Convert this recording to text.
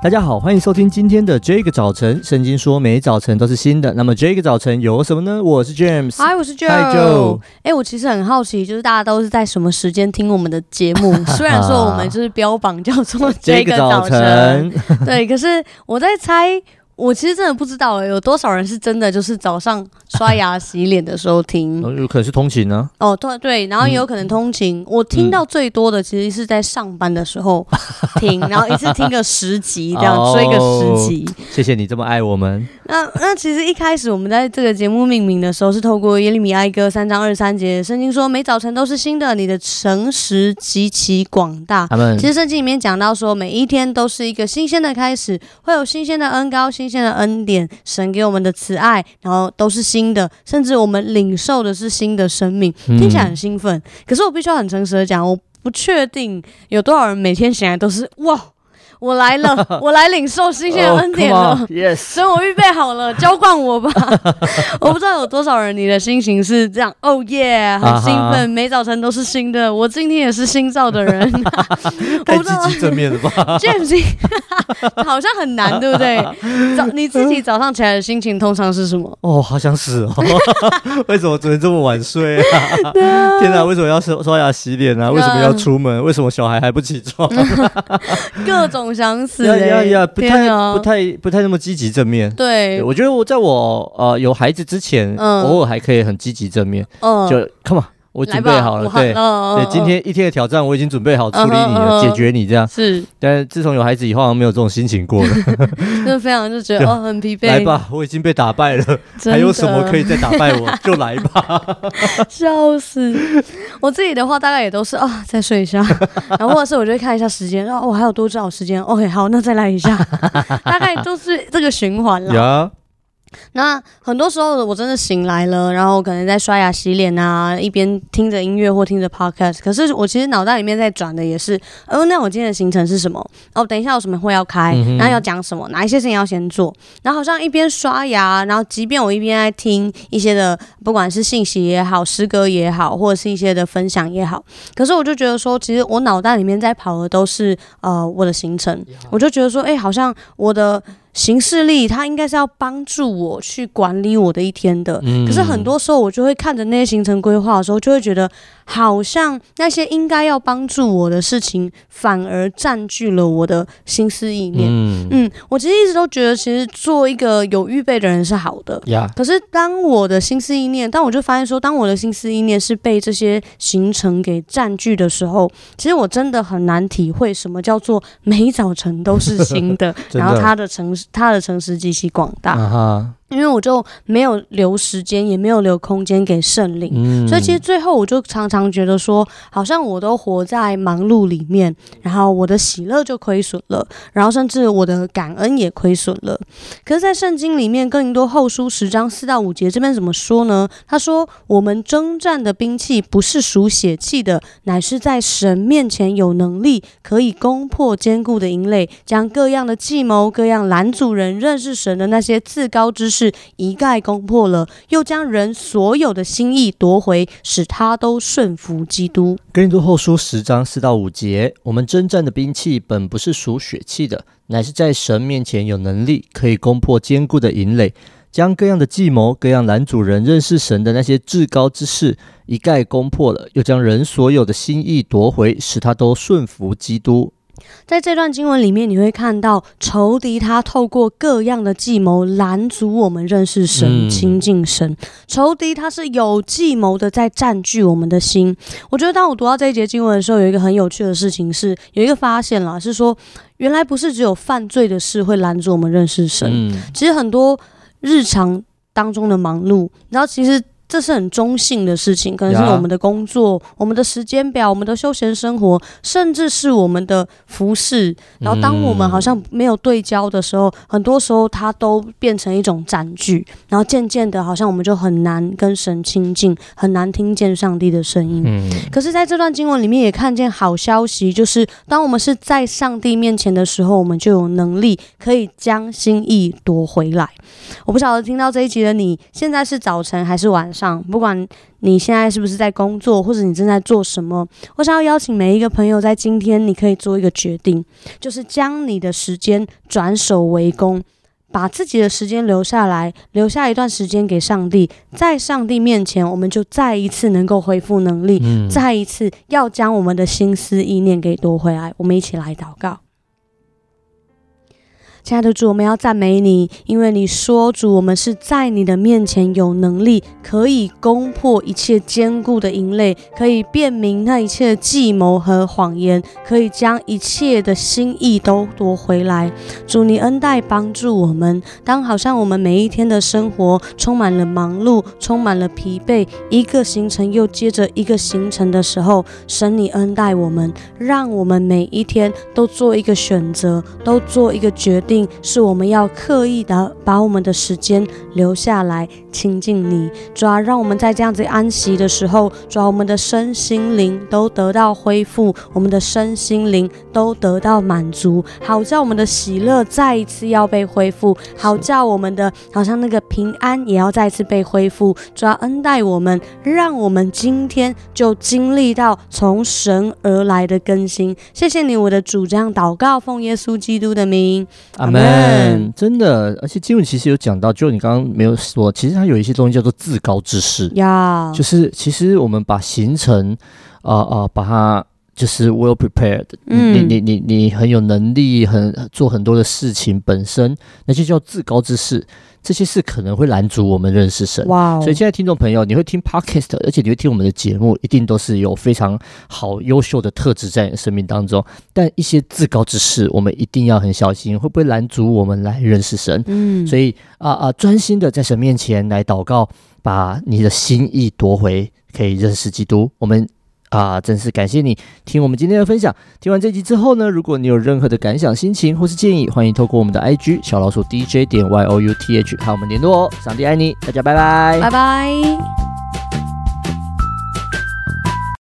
大家好，欢迎收听今天的这个早晨。圣经说每早晨都是新的，那么这个早晨有什么呢？我是 James，嗨，我是 Joe。嗨，Joe。哎，我其实很好奇，就是大家都是在什么时间听我们的节目？虽然说我们就是标榜叫做这个早晨，对，可是我在猜。我其实真的不知道有多少人是真的就是早上刷牙洗脸的时候听，有可能是通勤呢、啊。哦，对对，然后也有可能通勤。嗯、我听到最多的其实是在上班的时候 听，嗯、然后一次听个十集，这样追个十集。谢谢你这么爱我们。那那其实一开始我们在这个节目命名的时候，是透过耶利米哀歌三章二十三节，圣经说每早晨都是新的，你的诚实极其广大。其实圣经里面讲到说，每一天都是一个新鲜的开始，会有新鲜的恩高新。新鲜的恩典，神给我们的慈爱，然后都是新的，甚至我们领受的是新的生命，听起来很兴奋。嗯、可是我必须要很诚实的讲，我不确定有多少人每天醒来都是哇。我来了，我来领受新鲜的恩典了。Oh, yes. 所以我预备好了，浇灌我吧。我不知道有多少人，你的心情是这样。哦耶，很兴奋，uh huh. 每早晨都是新的。我今天也是新造的人。太积极正面了吧？James，好像很难，对不对？早你自己早上起来的心情通常是什么？哦，oh, 好想死哦！为什么昨天这么晚睡啊？天哪，为什么要刷刷牙洗脸啊？为什么要出门？为什么小孩还不起床？各种。我想死呀呀呀！不太、不太、不太那么积极正面。对，我觉得我在我呃有孩子之前，偶尔还可以很积极正面。嗯，就 come on，我准备好了。对，对，今天一天的挑战我已经准备好处理你了，解决你这样。是，但自从有孩子以后，好像没有这种心情过了。就非常就觉得哦很疲惫。来吧，我已经被打败了，还有什么可以再打败我？就来吧。笑死！我自己的话大概也都是啊，再睡一下，然后或者是我就会看一下时间，哦，我还有多少时间？OK，好，那再来一下，大概就是这个循环了。那很多时候我真的醒来了，然后可能在刷牙洗脸啊，一边听着音乐或听着 podcast。可是我其实脑袋里面在转的也是，哦，那我今天的行程是什么？哦，等一下有什么会要开，然后要讲什么？哪一些事情要先做？然后好像一边刷牙，然后即便我一边在听一些的，不管是信息也好，诗歌也好，或者是一些的分享也好，可是我就觉得说，其实我脑袋里面在跑的都是呃我的行程，我就觉得说，哎，好像我的。行事历，它应该是要帮助我去管理我的一天的。嗯、可是很多时候，我就会看着那些行程规划的时候，就会觉得好像那些应该要帮助我的事情，反而占据了我的心思意念。嗯，嗯，我其实一直都觉得，其实做一个有预备的人是好的。可是当我的心思意念，当我就发现说，当我的心思意念是被这些行程给占据的时候，其实我真的很难体会什么叫做每早晨都是新的，的然后它的城他的城市极其广大。因为我就没有留时间，也没有留空间给圣灵，嗯、所以其实最后我就常常觉得说，好像我都活在忙碌里面，然后我的喜乐就亏损了，然后甚至我的感恩也亏损了。可是，在圣经里面，哥林多后书十章四到五节这边怎么说呢？他说：“我们征战的兵器不是属血气的，乃是在神面前有能力，可以攻破坚固的营垒，将各样的计谋、各样拦阻人认识神的那些自高之”是一概攻破了，又将人所有的心意夺回，使他都顺服基督。哥林多后书十章四到五节，我们征战的兵器本不是属血气的，乃是在神面前有能力，可以攻破坚固的营垒，将各样的计谋、各样男主人认识神的那些至高之事一概攻破了，又将人所有的心意夺回，使他都顺服基督。在这段经文里面，你会看到仇敌他透过各样的计谋拦阻我们认识神、亲近神。仇敌他是有计谋的在占据我们的心。我觉得当我读到这一节经文的时候，有一个很有趣的事情是，有一个发现啦，是说原来不是只有犯罪的事会拦阻我们认识神，其实很多日常当中的忙碌，然后其实。这是很中性的事情，可能是我们的工作.我们的时间表、我们的休闲生活，甚至是我们的服饰。然后，当我们好像没有对焦的时候，嗯、很多时候它都变成一种占据。然后，渐渐的，好像我们就很难跟神亲近，很难听见上帝的声音。嗯、可是，在这段经文里面也看见好消息，就是当我们是在上帝面前的时候，我们就有能力可以将心意夺回来。我不晓得听到这一集的你，现在是早晨还是晚上？上，不管你现在是不是在工作，或者你正在做什么，我想要邀请每一个朋友，在今天你可以做一个决定，就是将你的时间转守为攻。把自己的时间留下来，留下一段时间给上帝，在上帝面前，我们就再一次能够恢复能力，嗯、再一次要将我们的心思意念给夺回来。我们一起来祷告。亲爱的主，我们要赞美你，因为你说主，我们是在你的面前有能力，可以攻破一切坚固的营垒，可以辨明那一切的计谋和谎言，可以将一切的心意都夺回来。主，你恩待帮助我们，当好像我们每一天的生活充满了忙碌，充满了疲惫，一个行程又接着一个行程的时候，神你恩待我们，让我们每一天都做一个选择，都做一个决定。定是我们要刻意的把我们的时间留下来亲近你，主要让我们在这样子安息的时候，主要我们的身心灵都得到恢复，我们的身心灵都得到满足，好叫我们的喜乐再一次要被恢复，好叫我们的好像那个平安也要再次被恢复，主要恩待我们，让我们今天就经历到从神而来的更新。谢谢你，我的主，这样祷告，奉耶稣基督的名，阿门。嗯，真的，而且经文其实有讲到，就你刚刚没有说，其实它有一些东西叫做自高之事呀。就是其实我们把行程，啊、呃、啊、呃，把它就是 well prepared，嗯，你你你你很有能力，很做很多的事情，本身那就叫至高之事。这些事可能会拦阻我们认识神，哇 Wow！所以现在听众朋友，你会听 Podcast，而且你会听我们的节目，一定都是有非常好、优秀的特质在你的生命当中。但一些至高之事，我们一定要很小心，会不会拦阻我们来认识神？嗯，所以啊啊，专心的在神面前来祷告，把你的心意夺回，可以认识基督。我们。啊，真是感谢你听我们今天的分享。听完这集之后呢，如果你有任何的感想、心情或是建议，欢迎透过我们的 IG 小老鼠 DJ 点 YOUTH 和我们联络哦。上帝爱你，大家拜拜，拜拜。